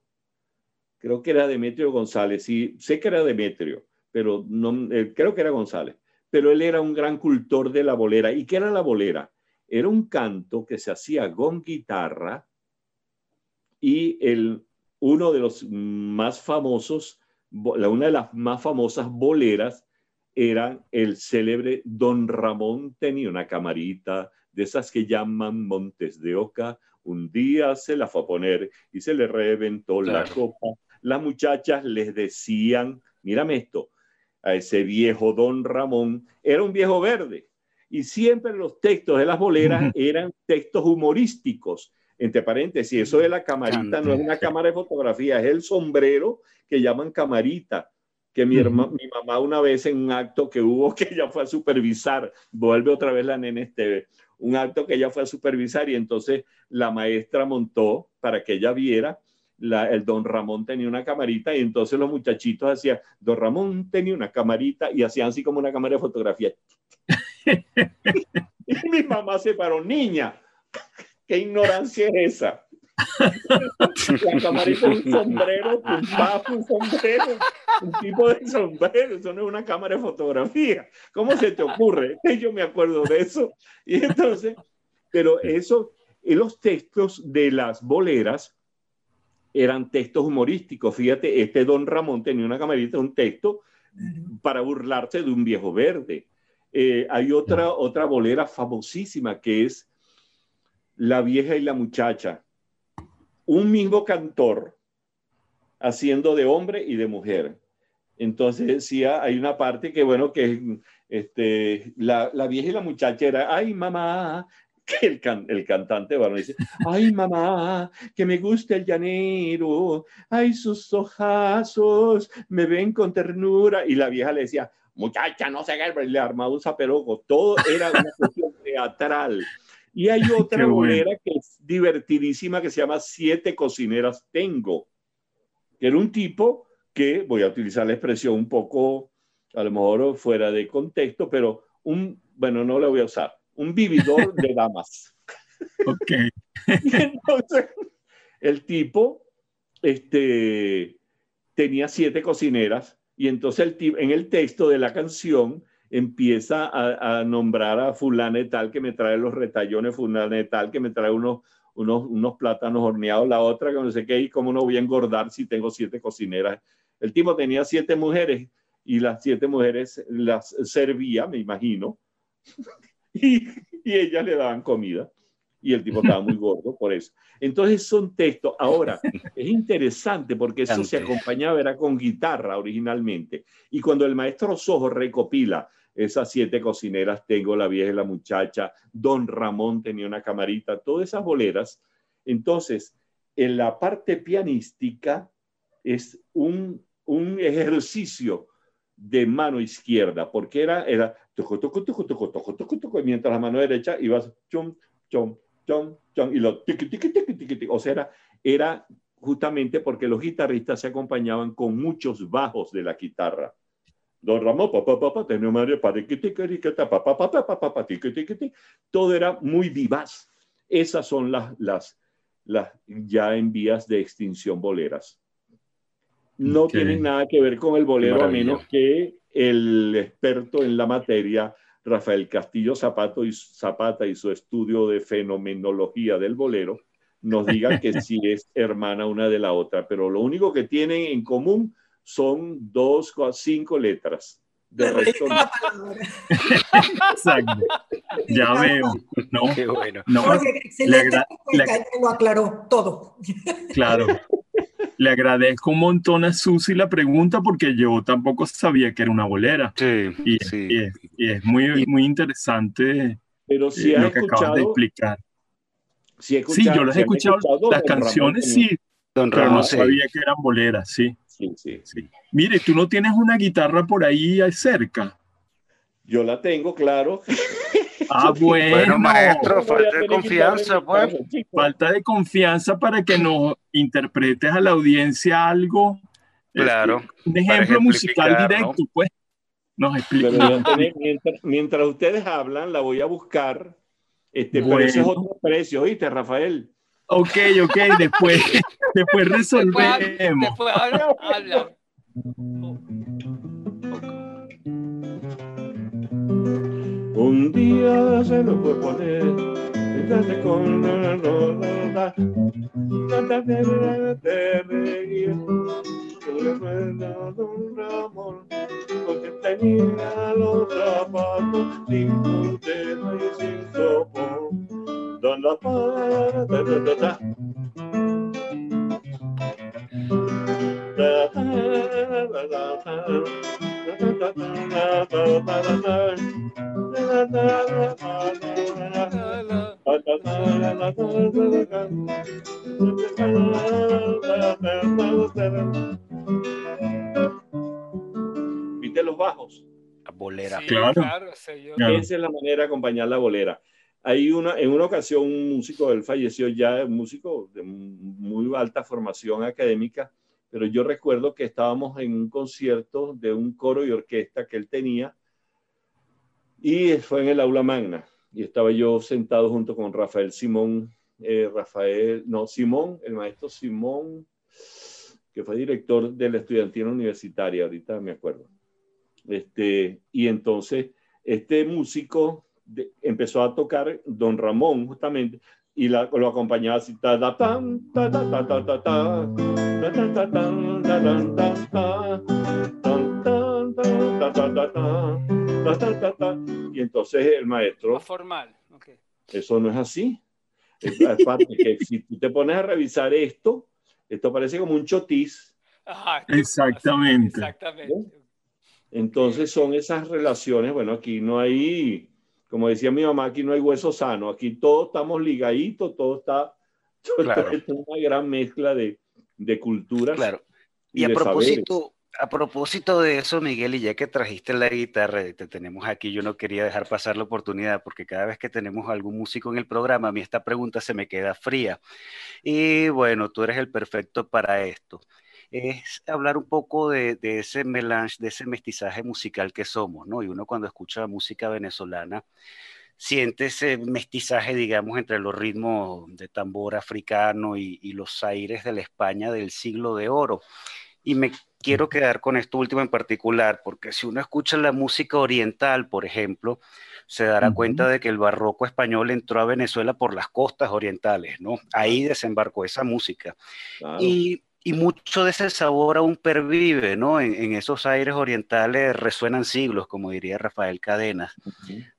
creo que era Demetrio González, sí, sé que era Demetrio, pero no, eh, creo que era González, pero él era un gran cultor de la bolera. ¿Y qué era la bolera? Era un canto que se hacía con guitarra y el, uno de los más famosos, una de las más famosas boleras era el célebre Don Ramón tenía una camarita de esas que llaman Montes de Oca un día se la fue a poner y se le reventó la copa. Las muchachas les decían, mírame esto, a ese viejo don Ramón, era un viejo verde. Y siempre los textos de las boleras eran textos humorísticos. Entre paréntesis, eso de la camarita no es una cámara de fotografía, es el sombrero que llaman camarita que mi, mi mamá una vez en un acto que hubo *laughs* que ella fue a supervisar, vuelve otra vez la nene este, un acto que ella fue a supervisar y entonces la maestra montó para que ella viera. el don Ramón tenía una camarita y entonces los muchachitos hacían, don Ramón tenía una camarita y hacían así como una cámara de fotografía. *laughs* *laughs* y mi mamá se paró, niña, ¿qué ignorancia es esa? *laughs* La camarita es un sombrero, *laughs* un bafo, un sombrero, un tipo de sombrero, eso no es una cámara de fotografía. ¿Cómo se te ocurre? *laughs* Yo me acuerdo de eso. Y entonces, pero eso, y los textos de las boleras eran textos humorísticos. Fíjate, este don Ramón tenía una camarita, un texto para burlarse de un viejo verde. Eh, hay otra, otra bolera famosísima que es La vieja y la muchacha un mismo cantor haciendo de hombre y de mujer. Entonces decía, hay una parte que, bueno, que este, la, la vieja y la muchacha era, ay mamá, que el, el cantante bueno, dice, ay mamá, que me gusta el llanero, ay sus ojazos, me ven con ternura. Y la vieja le decía, muchacha, no se haga le armaba un zaperoco. Todo era una cuestión teatral. Y hay *laughs* otra bolera que es divertidísima que se llama Siete cocineras tengo, que era un tipo que, voy a utilizar la expresión un poco, a lo mejor fuera de contexto, pero un, bueno, no la voy a usar, un vividor de *laughs* damas. Ok. *laughs* entonces, el tipo este, tenía siete cocineras y entonces el, en el texto de la canción empieza a, nombrar a fulana y tal que me trae los retallones, fulana y tal que me trae unos, unos, unos plátanos horneados, la otra que no sé qué, y cómo no voy a engordar si tengo siete cocineras. El tipo tenía siete mujeres y las siete mujeres las servía, me imagino, *laughs* y, y ellas le daban comida y el tipo estaba muy gordo por eso. Entonces son textos. Ahora, es interesante porque eso se acompañaba, era con guitarra originalmente. Y cuando el maestro Sojo recopila esas siete cocineras, tengo la vieja y la muchacha, Don Ramón tenía una camarita, todas esas boleras. Entonces, en la parte pianística es un, un ejercicio de mano izquierda, porque era, era, mientras la mano derecha ibas, chum, chum, y lo O sea, era, era justamente porque los guitarristas se acompañaban con muchos bajos de la guitarra. Don Ramón, papá, papá, tenía Mario, todo era muy vivaz. Esas son las, las, las ya en vías de extinción boleras. No tienen nada que ver con el bolero, a menos que el experto en la materia Rafael Castillo Zapato y Zapata y su estudio de fenomenología del bolero nos digan que *laughs* sí es hermana una de la otra, pero lo único que tienen en común son dos o cinco letras. De resto, Exacto. Ya veo. No, Qué bueno. No, excelente. lo aclaró todo. Claro. Le agradezco un montón a Susi la pregunta porque yo tampoco sabía que era una bolera. Sí, y, sí. y, es, muy, muy interesante pero si eh, lo que acabas de explicar. sí, yo las he escuchado, las canciones sí, pero no sabía que eran boleras, sí. Sí, sí. sí. Mire, tú no tienes una guitarra por ahí cerca. Yo la tengo, claro. *laughs* Ah, bueno. maestro, falta de confianza, pues. Falta de confianza para que nos interpretes a la audiencia algo. Este, claro. un ejemplo musical directo, pues. Nos explica. Mientras, ustedes hablan, la voy a buscar. Este, Por eso es otro precio, ¿oíste, Rafael? Ok, ok, *laughs* después, después resolvemos. Después, habla. *laughs* Un día se lo fue poner, entonces con la roda, tratar de reír, le recuerda don Ramón, porque tenía los zapatos sin puntero y sin sopón. Don la para, Bolera. claro. Esa es la manera de acompañar la bolera. Hay una, en una ocasión un músico, él falleció ya, un músico de muy alta formación académica, pero yo recuerdo que estábamos en un concierto de un coro y orquesta que él tenía y fue en el aula magna. Y estaba yo sentado junto con Rafael Simón, eh, Rafael, no, Simón, el maestro Simón, que fue director de la estudiantina universitaria, ahorita me acuerdo. Este, y entonces este músico de, empezó a tocar Don Ramón justamente y la, lo acompañaba así. Y entonces el maestro... Formal. Okay. Eso no es así. Es, que si tú te pones a revisar esto, esto parece como un chotis. Exactamente. Exactamente. Entonces son esas relaciones, bueno, aquí no hay, como decía mi mamá, aquí no hay hueso sano, aquí todos estamos ligaditos, todo está, *laughs* todo está una gran mezcla de, de culturas. Claro. Y, a propósito, a propósito de eso, Miguel, y ya que trajiste la guitarra te tenemos aquí, yo no quería dejar pasar la oportunidad porque cada vez que tenemos algún músico en el programa, a mí esta pregunta se me queda fría. Y bueno, tú eres el perfecto para esto. Es hablar un poco de, ese melange, de ese mestizaje musical que somos, ¿no? Y uno cuando escucha música venezolana, siente ese mestizaje, digamos, entre los ritmos de tambor africano y, y los aires de la España del siglo de oro. Y me quiero quedar con esto último en particular, porque si uno escucha la música oriental, por ejemplo, se dará cuenta de que el barroco español entró a Venezuela por las costas orientales, ¿no? Ahí desembarcó esa música. Y y mucho de ese sabor aún pervive, ¿no? En, esos aires orientales resuenan siglos, como diría Rafael Cadenas.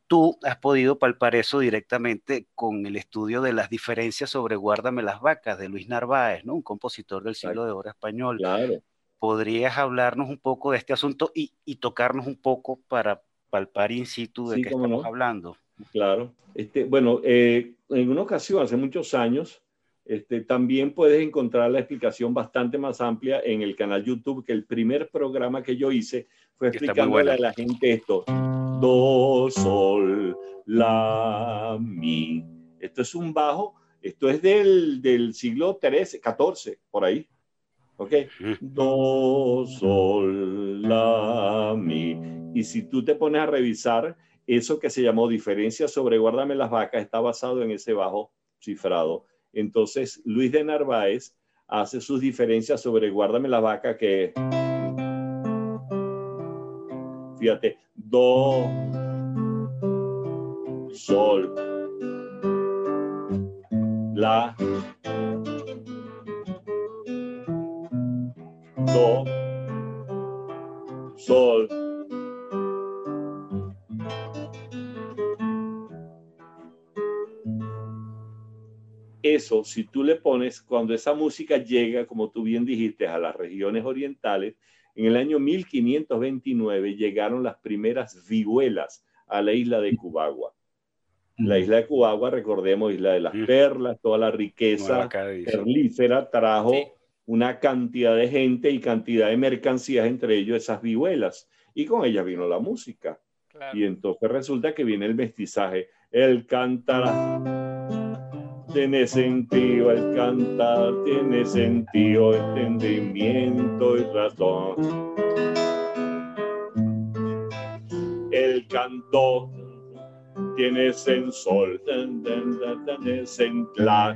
Tú has podido palpar eso directamente con el estudio de las diferencias sobre Guárdame las vacas de Luis Narváez, ¿no? Un compositor del siglo de oro español. Claro. ¿Podrías hablarnos un poco de este asunto y, tocarnos un poco para palpar in situ de qué estamos hablando? Claro. Este, bueno, eh, en una ocasión, hace muchos años, este, también puedes encontrar la explicación bastante más amplia en el canal YouTube, que el primer programa que yo hice fue explicándole a la gente esto. Do, sol, la, mi. Esto es un bajo, esto es del, del siglo XIII, XIV, por ahí. ¿Ok? Do, sol, la, mi. Y si tú te pones a revisar, eso que se llamó diferencia sobre guárdame las vacas está basado en ese bajo cifrado entonces, Luis de Narváez hace sus diferencias sobre Guárdame la vaca que, fíjate, do, sol, la, do, sol, eso, si tú le pones, cuando esa música llega, como tú bien dijiste, a las regiones orientales, en el año 1529 llegaron las primeras vihuelas a la isla de Cubagua. La isla de Cubagua, recordemos, isla de las perlas, toda la riqueza perlífera trajo una cantidad de gente y cantidad de mercancías, entre ellos esas vihuelas. Y con ellas vino la música. Y entonces resulta que viene el mestizaje. El cantará tiene sentido el cantar, tiene sentido entendimiento y razón. El canto tiene sensor, tiene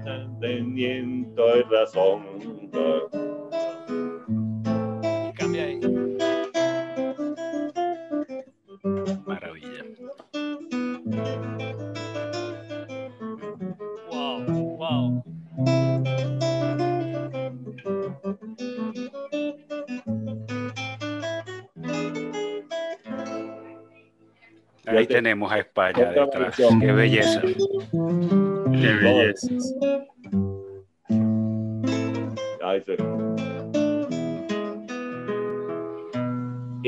entendimiento y razón. Ahí tenemos a España detrás. Qué belleza. Qué belleza.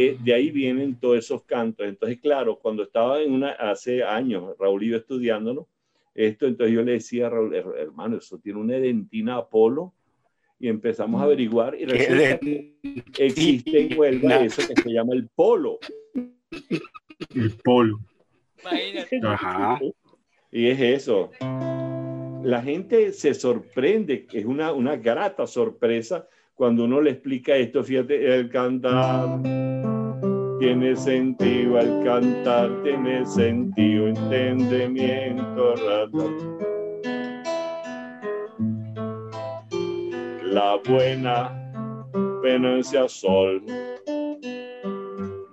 Eh, de ahí vienen todos esos cantos. Entonces, claro, cuando estaba en una, hace años, Raúl y yo estudiándolo, esto, entonces yo le decía a Raúl, hermano, eso tiene una edentina Apolo, y empezamos a averiguar, y resulta que existe en Huelva eso que se llama el polo. El polo. Y es eso. La gente se sorprende, es una, una grata sorpresa cuando uno le explica esto. Fíjate, el cantar tiene sentido, el cantar tiene sentido, entendimiento, razón. La buena venencia sol.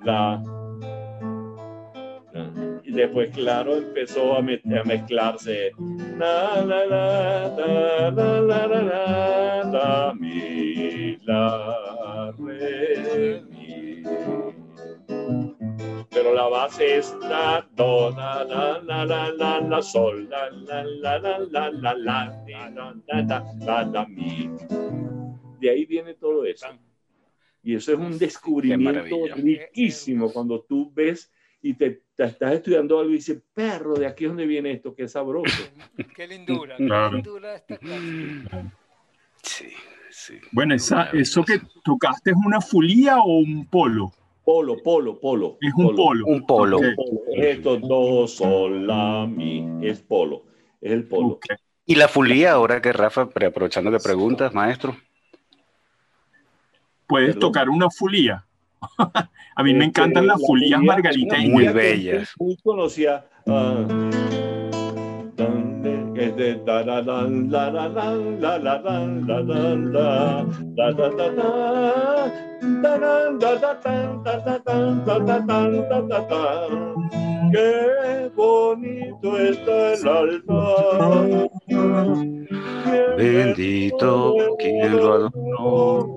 La después, claro, empezó a, mezclarse. La, la, la, la, la, la, la, la, mi, la, re, mi. Pero la base es la, do, la, la, la, la, la, la, sol, la, la, la, la, la, la, la, la, la, la, la, mi. De ahí viene todo eso. Y eso es un descubrimiento riquísimo cuando tú ves y te, estás estudiando algo y dices, perro, de aquí es donde viene esto, qué sabroso. *laughs* qué lindura, qué lindura esta Sí, sí. Bueno, esa, eso que tocaste es una fulía o un polo? Polo, polo, polo. Es un polo. Un polo. Estos dos son la mi, es polo, es el polo. ¿Y la fulía, ahora que Rafa, aprovechando que preguntas, maestro? ¿Puedes tocar una fulía? A mí me encantan las fulías margariteñas. Muy bellas. Muy conocida. Qué bonito está el altar. Bendito quien lo adoró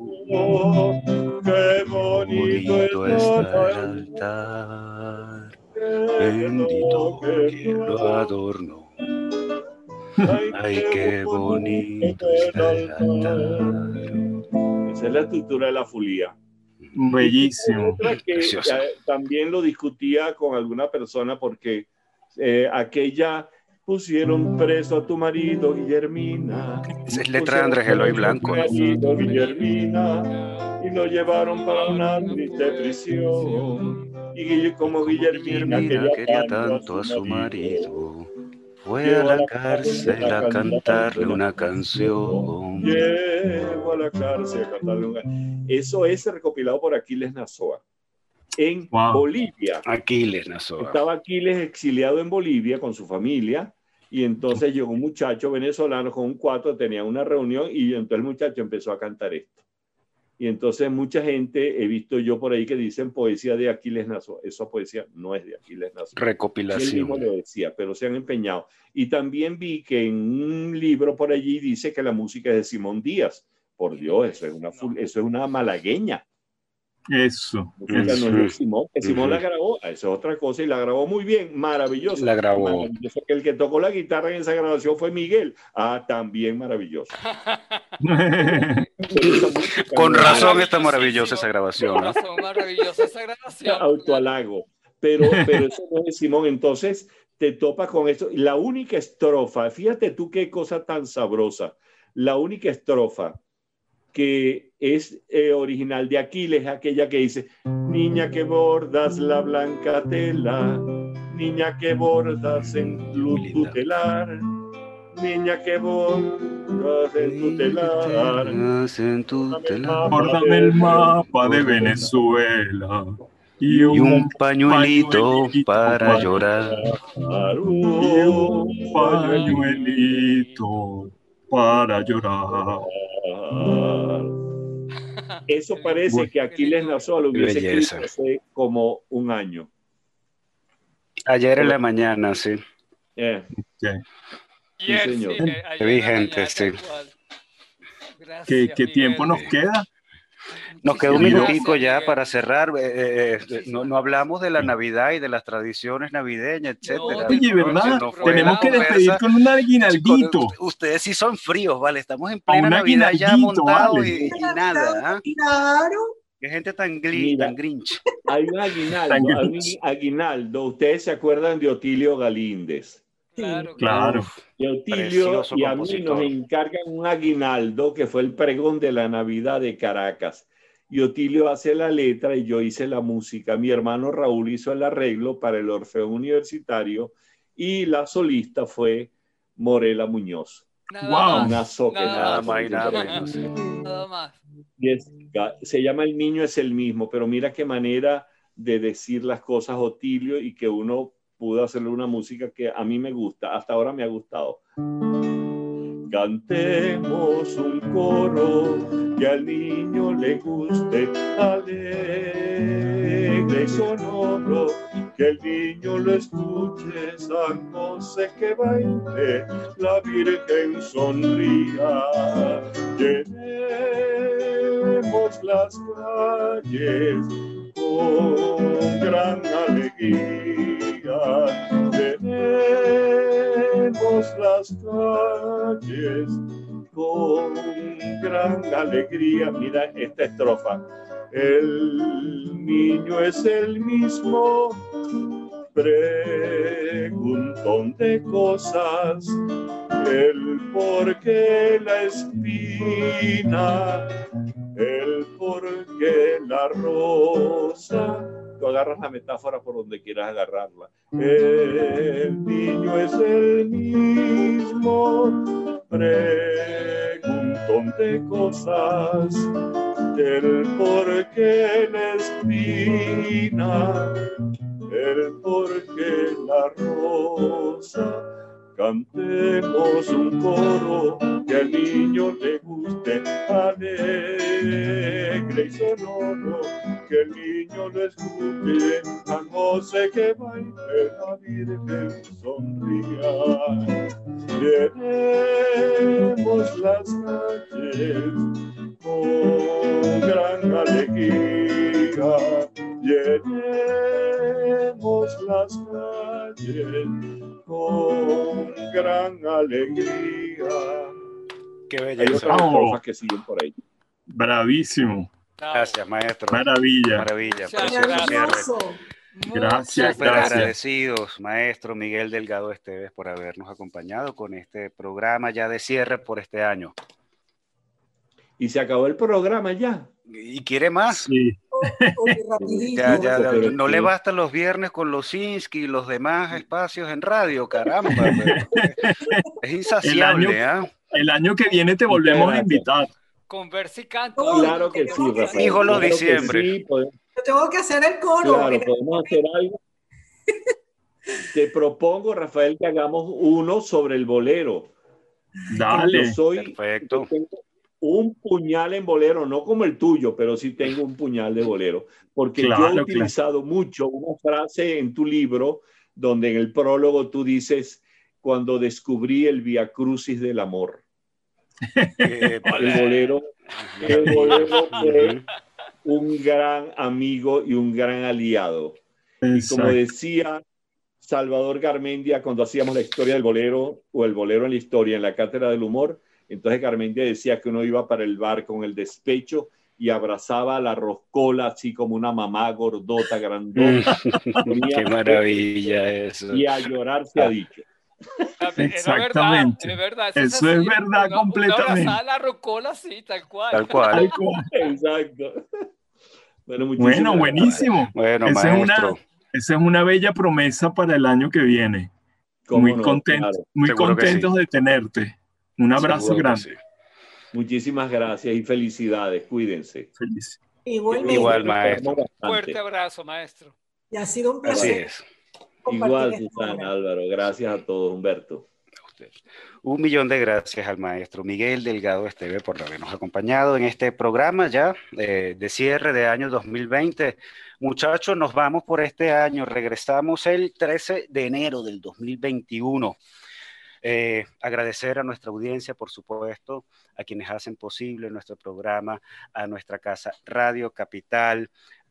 altar, bendito quien lo adornó. Ay, qué bonito está el altar. Esa es la estructura de la fulía. Bellísimo. Que, también lo discutía con alguna persona porque eh, aquella pusieron preso a tu marido, Guillermina. Esa es letra de Andrés Eloy Blanco. Marido, Guillermina, y lo llevaron para una triste prisión. Y como Guillermina, Guillermina quería, tanto a su marido fue a la cárcel a cantarle una canción. Llevo a la cárcel a cantarle una Eso es recopilado por Aquiles Nazoa. En Bolivia. Aquiles Nazoa. Estaba Aquiles exiliado en Bolivia con su familia y entonces llegó un muchacho venezolano con un cuatro, tenía una reunión y entonces el muchacho empezó a cantar esto. Y entonces mucha gente, he visto yo por ahí que dicen poesía de Aquiles Nazo. Esa poesía no es de Aquiles Nazo. Recopilación. Él mismo lo decía, pero se han empeñado. Y también vi que en un libro por allí dice que la música es de Simón Díaz. Por Dios, eso es una, eso es una malagueña. Eso. Simón, que Simón la grabó, eso es otra cosa, y la grabó muy bien, maravilloso. La grabó. El que tocó la guitarra en esa grabación fue Miguel. Ah, también maravilloso. *laughs* Con razón está maravillosa esa grabación. Con razón, maravillosa esa grabación. *laughs* Autoalago. Pero, pero eso no es Simón. Entonces te topas con esto. La única estrofa, fíjate tú qué cosa tan sabrosa. La única estrofa que es eh, original de Aquiles, aquella que dice, niña que bordas la blanca tela, niña que bordas en tu telar, niña que bordas en tu telar. En el mapa de Venezuela. Y un, pañuelito, para, llorar. Y un pañuelito para llorar. *laughs* Eso parece que Aquiles Nazoa lo hubiese escrito hace como un año. Ayer en la mañana, sí. Eh. Sí, señor. Vigente, sí. ¿Qué, ¿Qué tiempo nos queda? Nos queda un minutico ya para cerrar. Eh, eh, no, no, hablamos de la Navidad y de las tradiciones navideñas, etcétera. Oye, ¿verdad? Tenemos que despedir con un aguinaldito. Ustedes sí son fríos, ¿vale? Estamos en plena Navidad ya montados y, nada. ¿ah? Claro. Qué gente tan, tan grinch. *laughs* Hay un aguinaldo, hay un aguinaldo. Ustedes se acuerdan de Otilio Galíndez. Claro, claro. Y Otilio y a mí nos encargan un aguinaldo que fue el pregón de la Navidad de Caracas y Otilio hace la letra y yo hice la música. Mi hermano Raúl hizo el arreglo para el Orfeo Universitario y la solista fue Morela Muñoz. Nada wow. Más, nada, más, nada, nada más. Y es, se llama El niño es el mismo, pero mira qué manera de decir las cosas Otilio y que uno pudo hacerle una música que a mí me gusta, hasta ahora me ha gustado. Cantemos un coro que al niño le guste, alegre y sonoro, que el niño lo escuche, San José que baile, la Virgen sonría. Llenemos las calles con gran alegría las calles con gran alegría. Mira esta estrofa. El niño es el mismo, preguntón de cosas, el por qué la espina, el por qué la rosa tú agarras la metáfora por donde quieras agarrarla. El niño es el mismo, preguntón de cosas, el por qué la espina, el por qué la rosa. Cantemos un coro que al niño le guste, alegre y sonoro que el niño lo escuche, a José que baile, la Virgen sonría. Llenemos las calles con gran alegría llenemos las calles con gran alegría. Qué belleza. Hay que siguen por ahí. Bravísimo. Gracias, maestro. Maravilla. Maravilla. Gracias, Super agradecidos, maestro Miguel Delgado Esteves, por habernos acompañado con este programa ya de cierre por este año. Y se acabó el programa ya. ¿Y quiere más? Sí. *laughs* no le bastan los viernes con los Insky y los demás espacios en radio, caramba. *laughs* es insaciable, ¿ah? El año que viene te volvemos a invitar. Con y canto. Claro que sí, Rafael. Hijo los diciembre. tengo que hacer el coro. Claro, podemos hacer *laughs* algo. Te propongo, Rafael, que hagamos uno sobre el bolero. Dale. Yo soy, Perfecto. Un puñal en bolero, no como el tuyo, pero sí tengo un puñal de bolero, porque yo he utilizado mucho una frase en tu libro donde en el prólogo tú dices, cuando descubrí el Via Crucis del amor. el bolero, el bolero fue un gran amigo y un gran aliado. Y como decía Salvador Garmendia cuando hacíamos la historia del bolero o el bolero en la historia en la cátedra del humor, entonces Garmendia decía que uno iba para el bar con el despecho y abrazaba a la roscola así como una mamá gordota, grandota. *laughs* Qué maravilla eso. Y a llorar se ha dicho. Exactamente. verdad, eso, es, verdad completamente. Una la rocola, sí, tal cual. Tal cual. *laughs* Exacto. Bueno, bueno buenísimo. Bueno, esa, es una, esa es una bella promesa para el año que viene. Muy, contento, muy contentos de tenerte. Un abrazo grande. Muchísimas gracias y felicidades. Cuídense. Feliz. Igual, maestro. Fuerte abrazo, maestro. Y ha sido un placer. Así es. Igual, Susana, Álvaro. Gracias a todos, Humberto. Un millón de gracias al maestro Miguel Delgado Esteve por habernos acompañado en este programa ya eh, de cierre de año 2020. Muchachos, nos vamos por este año. Regresamos el 13 de enero del 2021. Eh, agradecer a nuestra audiencia, por supuesto, a quienes hacen posible nuestro programa, a nuestra casa Radio Capital,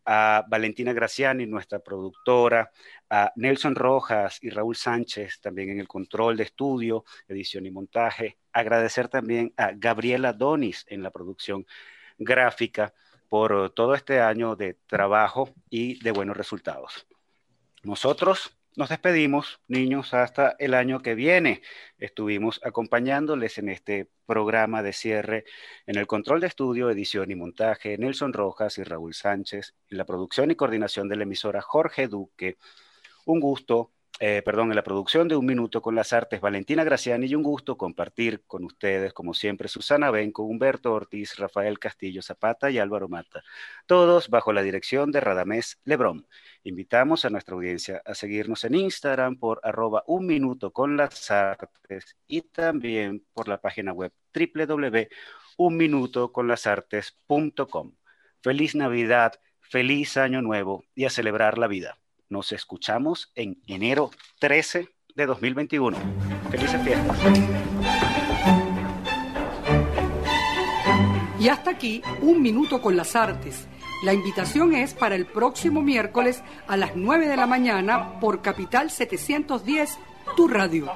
a Valentina Graciani, nuestra productora, a Nelson Rojas y Raúl Sánchez, también en el control de estudio, edición y montaje. Agradecer también a Gabriela Donis en la producción gráfica por todo este año de trabajo y de buenos resultados. Nosotros nos despedimos, niños, hasta el año que viene. Estuvimos acompañándoles en este programa de cierre en el control de estudio, edición y montaje, Nelson Rojas y Raúl Sánchez, en la producción y coordinación de la emisora Jorge Duque. Un gusto eh, perdón, en la producción de Un Minuto con las Artes, Valentina Graciani, y un gusto compartir con ustedes, como siempre, Susana Benco, Humberto Ortiz, Rafael Castillo Zapata y Álvaro Mata, todos bajo la dirección de Radamés Lebrón. Invitamos a nuestra audiencia a seguirnos en Instagram por arroba Un Minuto con las Artes y también por la página web www.unminutoconlasartes.com. Feliz Navidad, feliz Año Nuevo y a celebrar la vida. Nos escuchamos en enero 13 de 2021. Felices fiestas. Y hasta aquí, un minuto con las artes. La invitación es para el próximo miércoles a las 9 de la mañana por Capital 710, tu radio.